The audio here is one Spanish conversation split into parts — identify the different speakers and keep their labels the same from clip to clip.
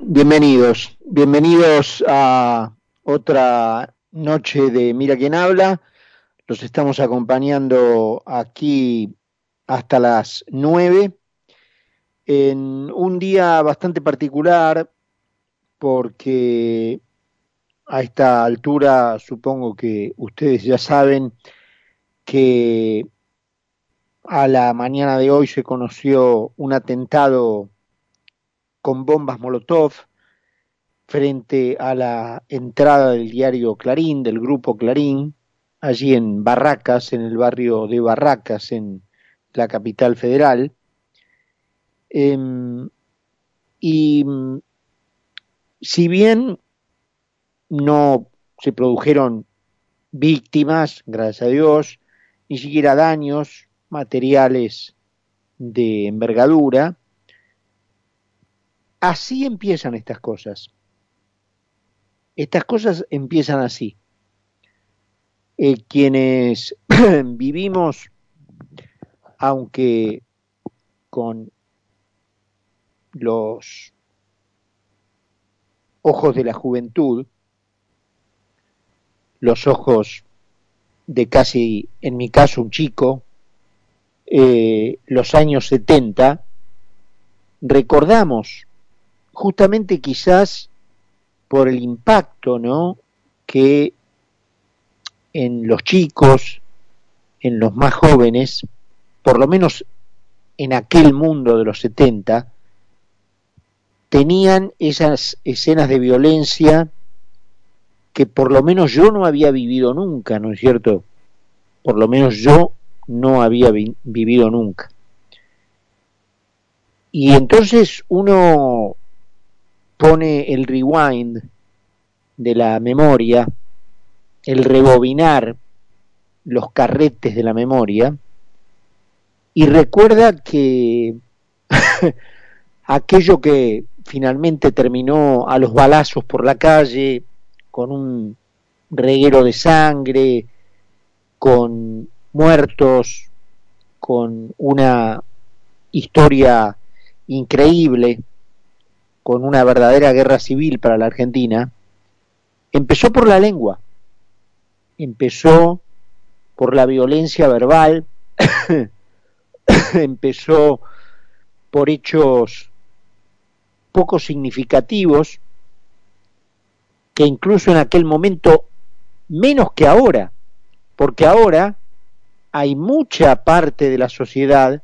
Speaker 1: Bienvenidos. Bienvenidos a otra noche de Mira quién habla. Los estamos acompañando aquí hasta las nueve en un día bastante particular porque a esta altura supongo que ustedes ya saben que a la mañana de hoy se conoció un atentado con bombas Molotov frente a la entrada del diario Clarín, del grupo Clarín, allí en Barracas, en el barrio de Barracas, en la capital federal. Em, y si bien no se produjeron víctimas, gracias a Dios, ni siquiera daños, materiales de envergadura. Así empiezan estas cosas. Estas cosas empiezan así. Eh, quienes vivimos, aunque con los ojos de la juventud, los ojos de casi, en mi caso, un chico, eh, los años 70, recordamos justamente quizás por el impacto ¿no? que en los chicos, en los más jóvenes, por lo menos en aquel mundo de los 70, tenían esas escenas de violencia que por lo menos yo no había vivido nunca, ¿no es cierto? Por lo menos yo no había vivido nunca. Y entonces uno pone el rewind de la memoria, el rebobinar los carretes de la memoria, y recuerda que aquello que finalmente terminó a los balazos por la calle, con un reguero de sangre, con muertos, con una historia increíble, con una verdadera guerra civil para la Argentina, empezó por la lengua, empezó por la violencia verbal, empezó por hechos poco significativos, que incluso en aquel momento, menos que ahora, porque ahora hay mucha parte de la sociedad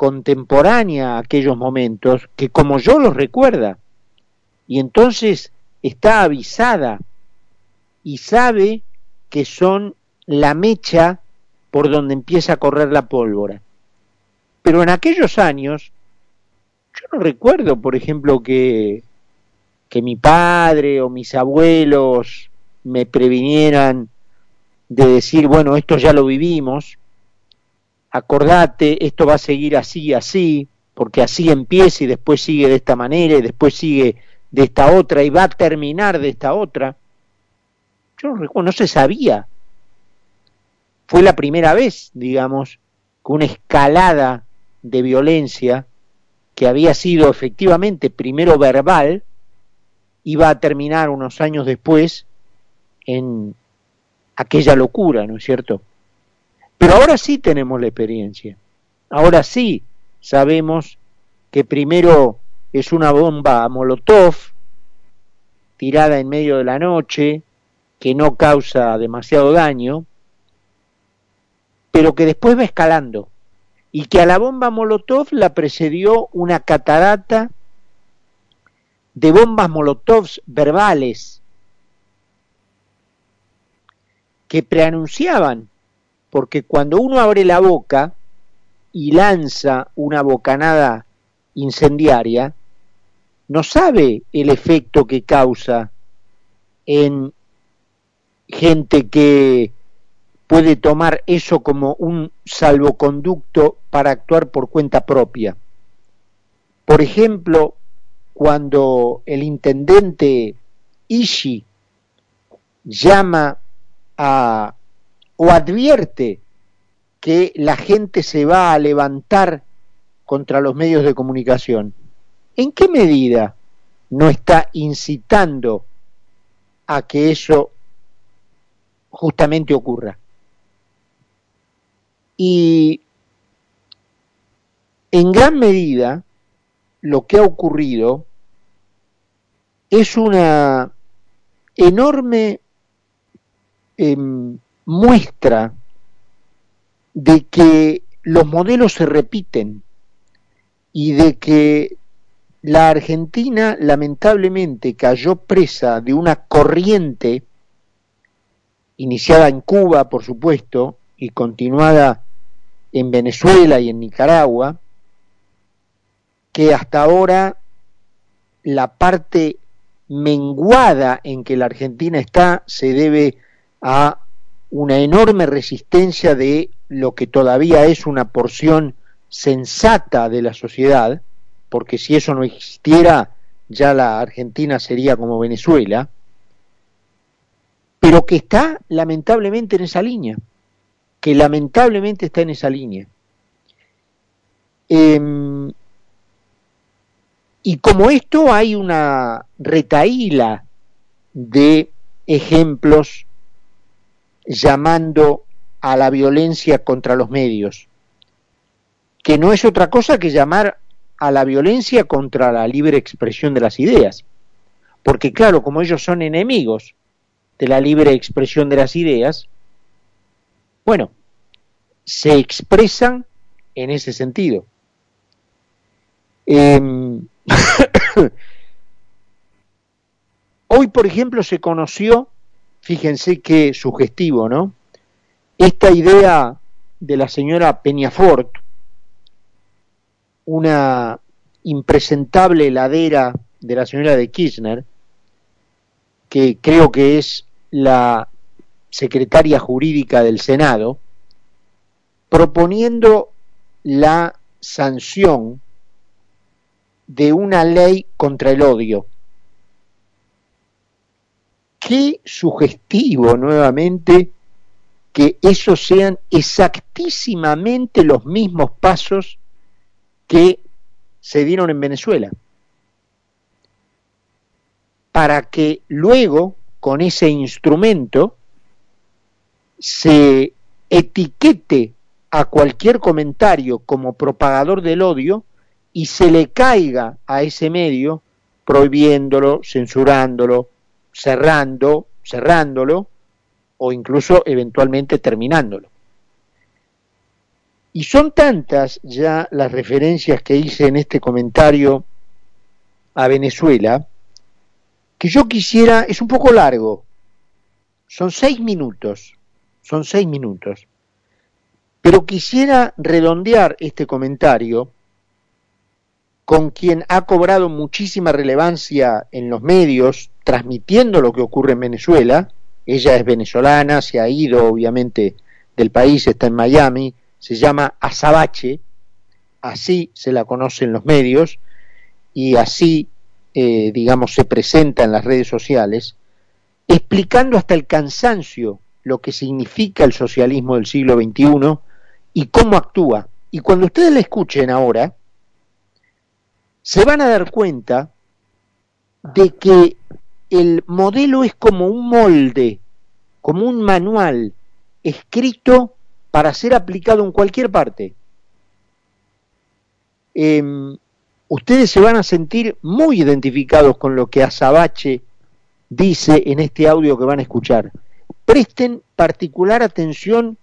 Speaker 1: contemporánea a aquellos momentos que como yo los recuerda, y entonces está avisada y sabe que son la mecha por donde empieza a correr la pólvora. Pero en aquellos años, yo no recuerdo, por ejemplo, que, que mi padre o mis abuelos me previnieran de decir, bueno, esto ya lo vivimos, acordate, esto va a seguir así, así, porque así empieza y después sigue de esta manera y después sigue de esta otra y va a terminar de esta otra. Yo no recuerdo, no se sabía. Fue la primera vez, digamos, con una escalada de violencia que había sido efectivamente primero verbal, iba a terminar unos años después en aquella locura, ¿no es cierto? Pero ahora sí tenemos la experiencia, ahora sí sabemos que primero es una bomba Molotov tirada en medio de la noche, que no causa demasiado daño, pero que después va escalando, y que a la bomba Molotov la precedió una catarata de bombas Molotovs verbales, que preanunciaban, porque cuando uno abre la boca y lanza una bocanada incendiaria, no sabe el efecto que causa en gente que puede tomar eso como un salvoconducto para actuar por cuenta propia. Por ejemplo, cuando el intendente Ishi llama o advierte que la gente se va a levantar contra los medios de comunicación. ¿En qué medida no está incitando a que eso justamente ocurra. Y en gran medida lo que ha ocurrido es una enorme em, muestra de que los modelos se repiten y de que la Argentina lamentablemente cayó presa de una corriente iniciada en Cuba, por supuesto, y continuada en Venezuela y en Nicaragua, que hasta ahora la parte menguada en que la Argentina está se debe a una enorme resistencia de lo que todavía es una porción sensata de la sociedad, porque si eso no existiera, ya la Argentina sería como Venezuela, pero que está lamentablemente en esa línea, que lamentablemente está en esa línea. Em, y como esto hay una retaíla de ejemplos llamando a la violencia contra los medios, que no es otra cosa que llamar a la violencia contra la libre expresión de las ideas. Porque claro, como ellos son enemigos de la libre expresión de las ideas, bueno, se expresan en ese sentido. Em, hoy, por ejemplo, se conoció, fíjense qué sugestivo, ¿no? Esta idea de la señora Peñafort, una impresentable heladera de la señora de Kirchner, que creo que es la secretaria jurídica del Senado, proponiendo la sanción de una ley contra el odio. Qué sugestivo nuevamente que esos sean exactísimamente los mismos pasos que se dieron en Venezuela. Para que luego, con ese instrumento, se etiquete a cualquier comentario como propagador del odio y se le caiga a ese medio prohibiéndolo, censurándolo, cerrando, cerrándolo o incluso eventualmente terminándolo. Y son tantas ya las referencias que hice en este comentario a Venezuela, que yo quisiera, es un poco largo, son seis minutos, son seis minutos, pero quisiera redondear este comentario con quien ha cobrado muchísima relevancia en los medios, transmitiendo lo que ocurre en Venezuela. Ella es venezolana, se ha ido obviamente del país, está en Miami, se llama Azabache, así se la conoce en los medios y así, eh, digamos, se presenta en las redes sociales, explicando hasta el cansancio lo que significa el socialismo del siglo XXI y cómo actúa. Y cuando ustedes la escuchen ahora, se van a dar cuenta de que el modelo es como un molde, como un manual escrito para ser aplicado en cualquier parte. Em, ustedes se van a sentir muy identificados con lo que Azabache dice en este audio que van a escuchar. Presten particular atención,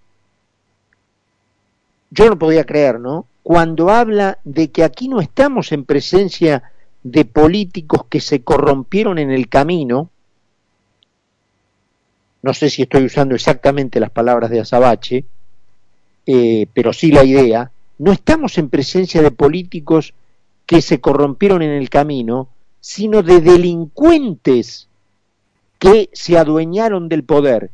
Speaker 1: yo no podía creer, ¿no? Cuando habla de que aquí no estamos en presencia de políticos que se corrompieron en el camino, no sé si estoy usando exactamente las palabras de Azabache, eh, pero sí la idea, no estamos en presencia de políticos que se corrompieron en el camino, sino de delincuentes que se adueñaron del poder.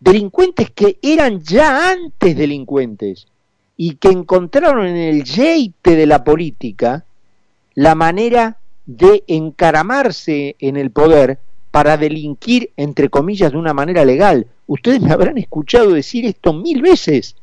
Speaker 1: Delincuentes que eran ya antes delincuentes y que encontraron en el yeite de la política la manera de encaramarse en el poder para delinquir, entre comillas, de una manera legal. Ustedes me habrán escuchado decir esto mil veces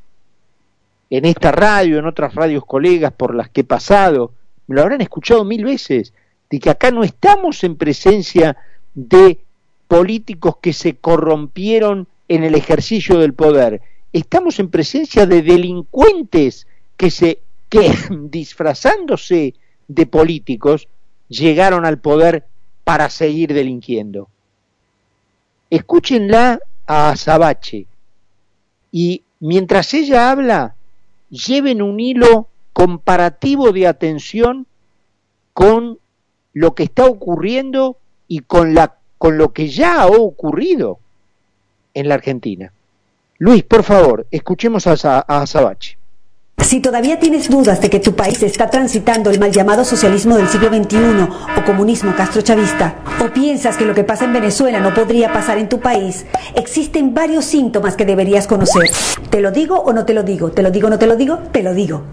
Speaker 1: en esta radio, en otras radios colegas por las que he pasado, me lo habrán escuchado mil veces. de que acá no estamos en presencia de políticos que se corrompieron en el ejercicio del poder, estamos en presencia de delincuentes que se que disfrazándose de políticos llegaron al poder para seguir delinquiendo. Escúchenla a Azabache y mientras ella habla, lleven un hilo comparativo de atención con lo que está ocurriendo y con, la, con lo que ya ha ocurrido en la Argentina. Luis, por favor, escuchemos a, a Azabache.
Speaker 2: Si todavía tienes dudas de que tu país está transitando el mal llamado socialismo del siglo XXI o comunismo castrochavista, o piensas que lo que pasa en Venezuela no podría pasar en tu país, existen varios síntomas que deberías conocer. ¿Te lo digo o no te lo digo? ¿Te lo digo o no te lo digo? Te lo digo.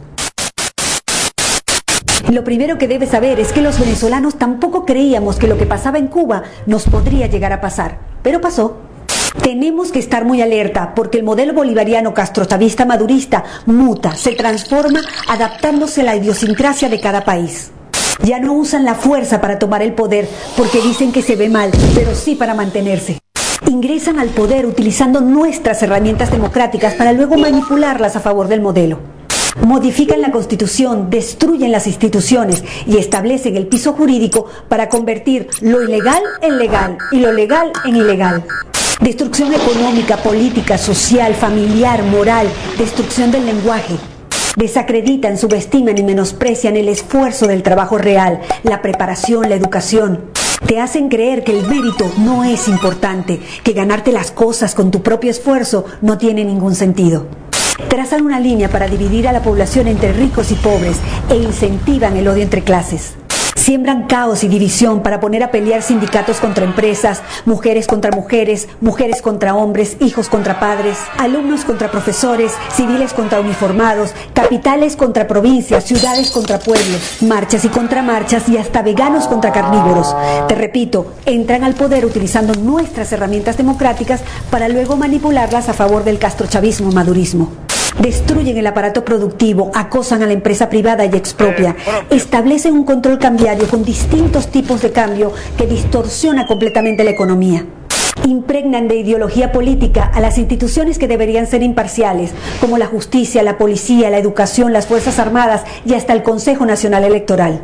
Speaker 2: Lo primero que debes saber es que los venezolanos tampoco creíamos que lo que pasaba en Cuba nos podría llegar a pasar, pero pasó. Tenemos que estar muy alerta porque el modelo bolivariano castrochavista madurista muta, se transforma adaptándose a la idiosincrasia de cada país. Ya no usan la fuerza para tomar el poder porque dicen que se ve mal, pero sí para mantenerse. Ingresan al poder utilizando nuestras herramientas democráticas para luego manipularlas a favor del modelo. Modifican la constitución, destruyen las instituciones y establecen el piso jurídico para convertir lo ilegal en legal y lo legal en ilegal. Destrucción económica, política, social, familiar, moral, destrucción del lenguaje. Desacreditan, subestiman y menosprecian el esfuerzo del trabajo real, la preparación, la educación. Te hacen creer que el mérito no es importante, que ganarte las cosas con tu propio esfuerzo no tiene ningún sentido. Trazan una línea para dividir a la población entre ricos y pobres e incentivan el odio entre clases. Siembran caos y división para poner a pelear sindicatos contra empresas, mujeres contra mujeres, mujeres contra hombres, hijos contra padres, alumnos contra profesores, civiles contra uniformados, capitales contra provincias, ciudades contra pueblos, marchas y contramarchas y hasta veganos contra carnívoros. Te repito, entran al poder utilizando nuestras herramientas democráticas para luego manipularlas a favor del castrochavismo madurismo destruyen el aparato productivo, acosan a la empresa privada y expropian, establecen un control cambiario con distintos tipos de cambio que distorsiona completamente la economía impregnan de ideología política a las instituciones que deberían ser imparciales, como la justicia, la policía, la educación, las Fuerzas Armadas y hasta el Consejo Nacional Electoral.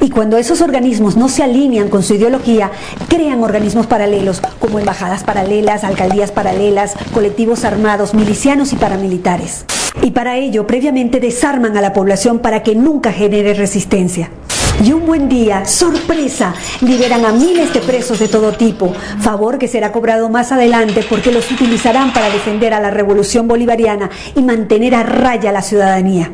Speaker 2: Y cuando esos organismos no se alinean con su ideología, crean organismos paralelos, como embajadas paralelas, alcaldías paralelas, colectivos armados, milicianos y paramilitares. Y para ello, previamente desarman a la población para que nunca genere resistencia. Y un buen día, sorpresa, liberan a miles de presos de todo tipo, favor que será cobrado más adelante porque los utilizarán para defender a la revolución bolivariana y mantener a raya a la ciudadanía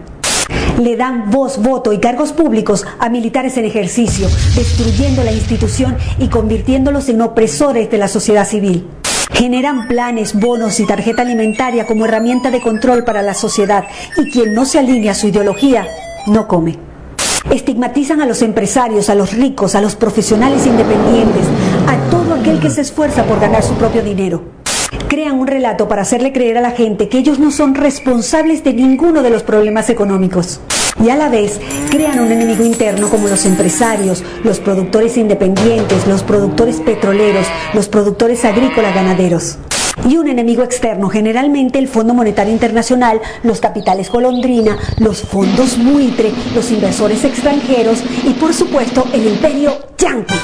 Speaker 2: le dan voz, voto y cargos públicos a militares en ejercicio, destruyendo la institución y convirtiéndolos en opresores de la sociedad civil. Generan planes, bonos y tarjeta alimentaria como herramienta de control para la sociedad y quien no se alinea a su ideología no come. Estigmatizan a los empresarios, a los ricos, a los profesionales independientes, a todo aquel que se esfuerza por ganar su propio dinero crean un relato para hacerle creer a la gente que ellos no son responsables de ninguno de los problemas económicos. Y a la vez crean un enemigo interno como los empresarios, los productores independientes, los productores petroleros, los productores agrícolas ganaderos y un enemigo externo, generalmente el Fondo Monetario Internacional, los capitales golondrina, los fondos buitre, los inversores extranjeros y por supuesto el imperio yankee.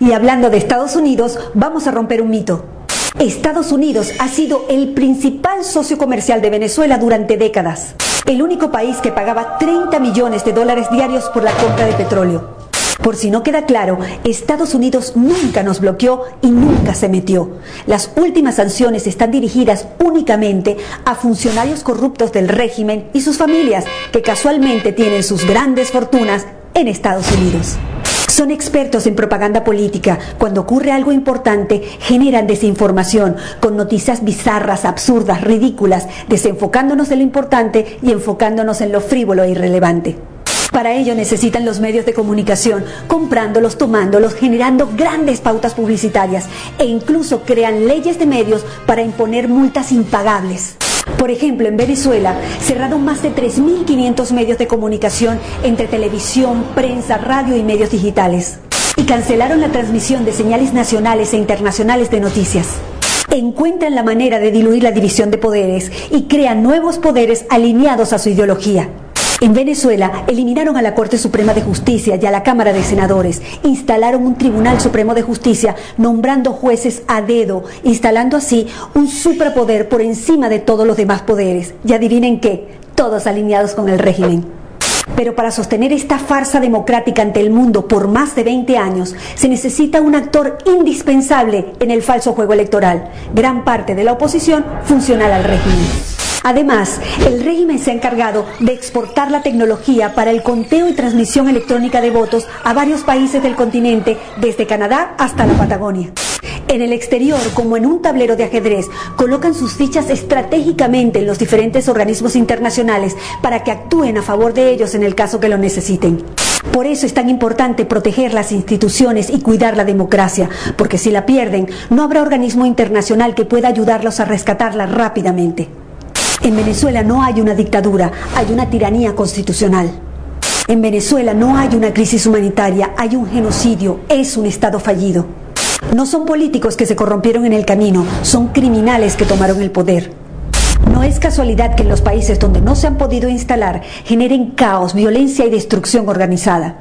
Speaker 2: Y hablando de Estados Unidos, vamos a romper un mito. Estados Unidos ha sido el principal socio comercial de Venezuela durante décadas, el único país que pagaba 30 millones de dólares diarios por la compra de petróleo. Por si no queda claro, Estados Unidos nunca nos bloqueó y nunca se metió. Las últimas sanciones están dirigidas únicamente a funcionarios corruptos del régimen y sus familias, que casualmente tienen sus grandes fortunas en Estados Unidos. Son expertos en propaganda política. Cuando ocurre algo importante, generan desinformación con noticias bizarras, absurdas, ridículas, desenfocándonos de lo importante y enfocándonos en lo frívolo e irrelevante. Para ello necesitan los medios de comunicación, comprándolos, tomándolos, generando grandes pautas publicitarias e incluso crean leyes de medios para imponer multas impagables. Por ejemplo, en Venezuela cerraron más de 3.500 medios de comunicación entre televisión, prensa, radio y medios digitales. Y cancelaron la transmisión de señales nacionales e internacionales de noticias. Encuentran la manera de diluir la división de poderes y crean nuevos poderes alineados a su ideología. En Venezuela eliminaron a la Corte Suprema de Justicia y a la Cámara de Senadores, instalaron un Tribunal Supremo de Justicia nombrando jueces a dedo, instalando así un superpoder por encima de todos los demás poderes. Y adivinen qué, todos alineados con el régimen. Pero para sostener esta farsa democrática ante el mundo por más de 20 años, se necesita un actor indispensable en el falso juego electoral, gran parte de la oposición funcional al régimen. Además, el régimen se ha encargado de exportar la tecnología para el conteo y transmisión electrónica de votos a varios países del continente, desde Canadá hasta la Patagonia. En el exterior, como en un tablero de ajedrez, colocan sus fichas estratégicamente en los diferentes organismos internacionales para que actúen a favor de ellos en el caso que lo necesiten. Por eso es tan importante proteger las instituciones y cuidar la democracia, porque si la pierden, no habrá organismo internacional que pueda ayudarlos a rescatarla rápidamente. En Venezuela no hay una dictadura, hay una tiranía constitucional. En Venezuela no hay una crisis humanitaria, hay un genocidio, es un Estado fallido. No son políticos que se corrompieron en el camino, son criminales que tomaron el poder. No es casualidad que en los países donde no se han podido instalar generen caos, violencia y destrucción organizada.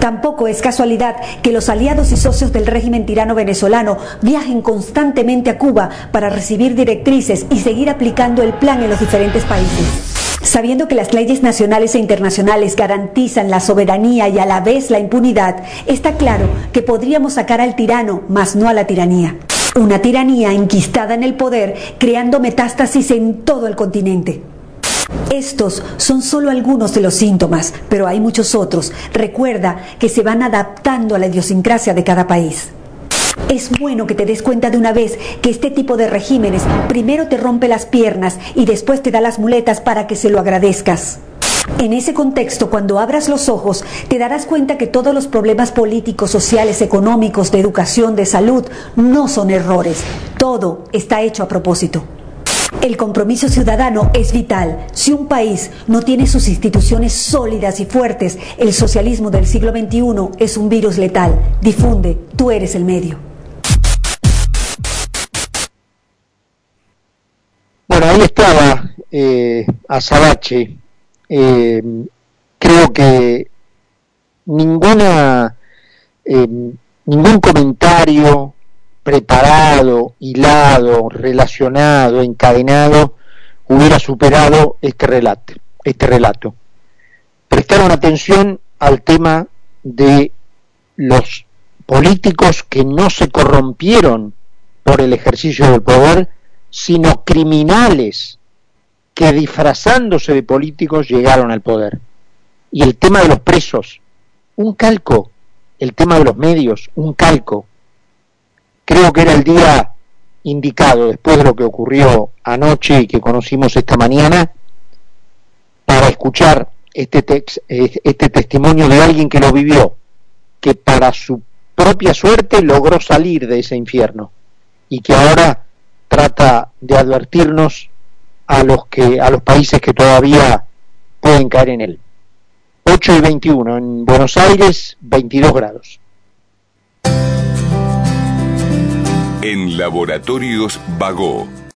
Speaker 2: Tampoco es casualidad que los aliados y socios del régimen tirano venezolano viajen constantemente a Cuba para recibir directrices y seguir aplicando el plan en los diferentes países. Sabiendo que las leyes nacionales e internacionales garantizan la soberanía y a la vez la impunidad, está claro que podríamos sacar al tirano, mas no a la tiranía. Una tiranía enquistada en el poder, creando metástasis en todo el continente. Estos son solo algunos de los síntomas, pero hay muchos otros. Recuerda que se van adaptando a la idiosincrasia de cada país. Es bueno que te des cuenta de una vez que este tipo de regímenes primero te rompe las piernas y después te da las muletas para que se lo agradezcas. En ese contexto, cuando abras los ojos, te darás cuenta que todos los problemas políticos, sociales, económicos, de educación, de salud, no son errores. Todo está hecho a propósito. El compromiso ciudadano es vital. Si un país no tiene sus instituciones sólidas y fuertes, el socialismo del siglo XXI es un virus letal. Difunde, tú eres el medio.
Speaker 1: Bueno, ahí estaba eh, Azabache. Eh, creo que ninguna, eh, ningún comentario preparado, hilado, relacionado, encadenado, hubiera superado este relato. Este relato. Prestaron atención al tema de los políticos que no se corrompieron por el ejercicio del poder, sino criminales que disfrazándose de políticos llegaron al poder. Y el tema de los presos, un calco. El tema de los medios, un calco creo que era el día indicado, después de lo que ocurrió anoche y que conocimos esta mañana, para escuchar este, este testimonio de alguien que lo vivió, que para su propia suerte logró salir de ese infierno y que ahora trata de advertirnos a los que a los países que todavía pueden caer en él. 8 y 21 en Buenos Aires, 22 grados.
Speaker 3: En Laboratorios Vago